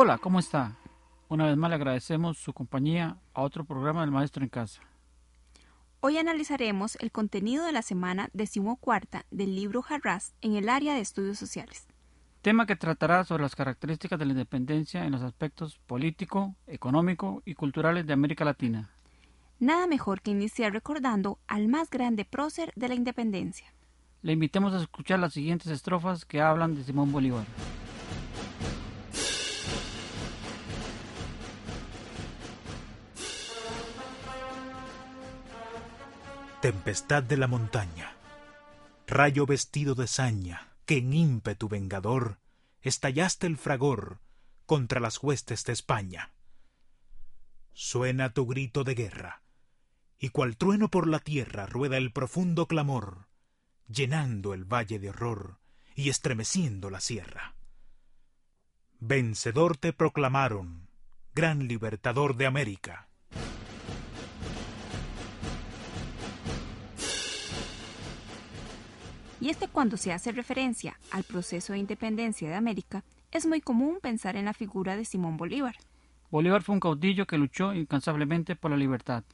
Hola, ¿cómo está? Una vez más le agradecemos su compañía a otro programa del Maestro en Casa. Hoy analizaremos el contenido de la semana decimocuarta del libro Harras en el área de estudios sociales. Tema que tratará sobre las características de la independencia en los aspectos político, económico y culturales de América Latina. Nada mejor que iniciar recordando al más grande prócer de la independencia. Le invitemos a escuchar las siguientes estrofas que hablan de Simón Bolívar. Tempestad de la montaña, rayo vestido de saña, que en ímpetu vengador estallaste el fragor contra las huestes de España. Suena tu grito de guerra, y cual trueno por la tierra rueda el profundo clamor, llenando el valle de horror y estremeciendo la sierra. Vencedor te proclamaron, gran libertador de América. Y es que cuando se hace referencia al proceso de independencia de América, es muy común pensar en la figura de Simón Bolívar. Bolívar fue un caudillo que luchó incansablemente por la libertad.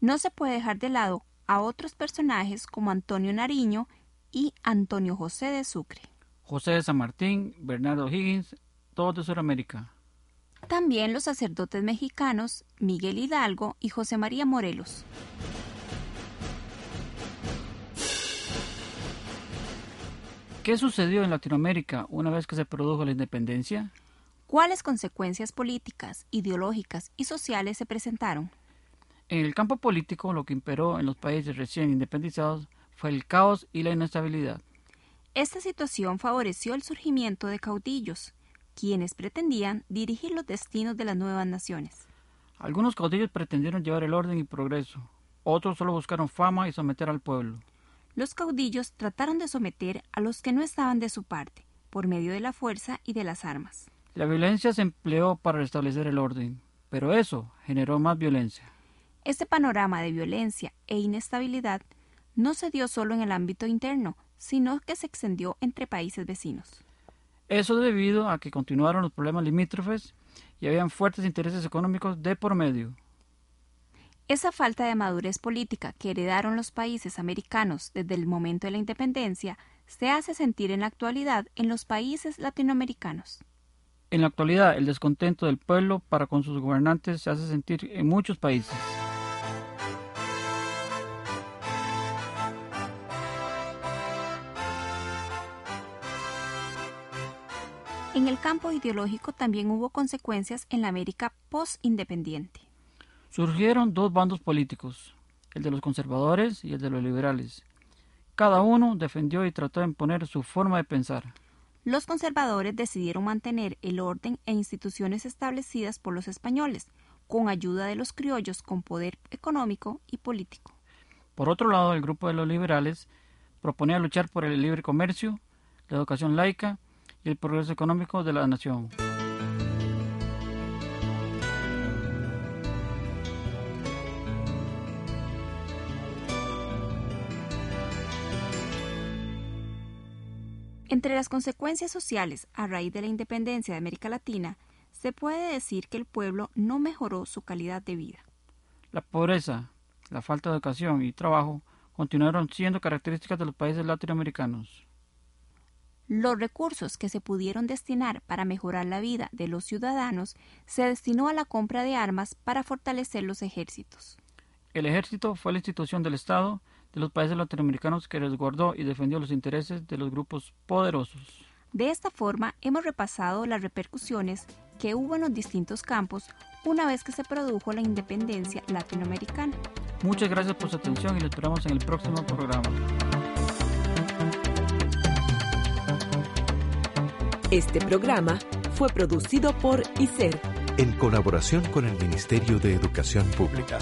No se puede dejar de lado a otros personajes como Antonio Nariño y Antonio José de Sucre. José de San Martín, Bernardo Higgins, todos de Sudamérica. También los sacerdotes mexicanos Miguel Hidalgo y José María Morelos. ¿Qué sucedió en Latinoamérica una vez que se produjo la independencia? ¿Cuáles consecuencias políticas, ideológicas y sociales se presentaron? En el campo político, lo que imperó en los países recién independizados fue el caos y la inestabilidad. Esta situación favoreció el surgimiento de caudillos, quienes pretendían dirigir los destinos de las nuevas naciones. Algunos caudillos pretendieron llevar el orden y progreso, otros solo buscaron fama y someter al pueblo los caudillos trataron de someter a los que no estaban de su parte, por medio de la fuerza y de las armas. La violencia se empleó para restablecer el orden, pero eso generó más violencia. Este panorama de violencia e inestabilidad no se dio solo en el ámbito interno, sino que se extendió entre países vecinos. Eso debido a que continuaron los problemas limítrofes y habían fuertes intereses económicos de por medio. Esa falta de madurez política que heredaron los países americanos desde el momento de la independencia se hace sentir en la actualidad en los países latinoamericanos. En la actualidad, el descontento del pueblo para con sus gobernantes se hace sentir en muchos países. En el campo ideológico también hubo consecuencias en la América post-independiente. Surgieron dos bandos políticos, el de los conservadores y el de los liberales. Cada uno defendió y trató de imponer su forma de pensar. Los conservadores decidieron mantener el orden e instituciones establecidas por los españoles, con ayuda de los criollos con poder económico y político. Por otro lado, el grupo de los liberales proponía luchar por el libre comercio, la educación laica y el progreso económico de la nación. Entre las consecuencias sociales a raíz de la independencia de América Latina, se puede decir que el pueblo no mejoró su calidad de vida. La pobreza, la falta de educación y trabajo continuaron siendo características de los países latinoamericanos. Los recursos que se pudieron destinar para mejorar la vida de los ciudadanos se destinó a la compra de armas para fortalecer los ejércitos. El ejército fue la institución del Estado de los países latinoamericanos que resguardó y defendió los intereses de los grupos poderosos. De esta forma hemos repasado las repercusiones que hubo en los distintos campos una vez que se produjo la independencia latinoamericana. Muchas gracias por su atención y lo esperamos en el próximo programa. Este programa fue producido por ICER. En colaboración con el Ministerio de Educación Pública.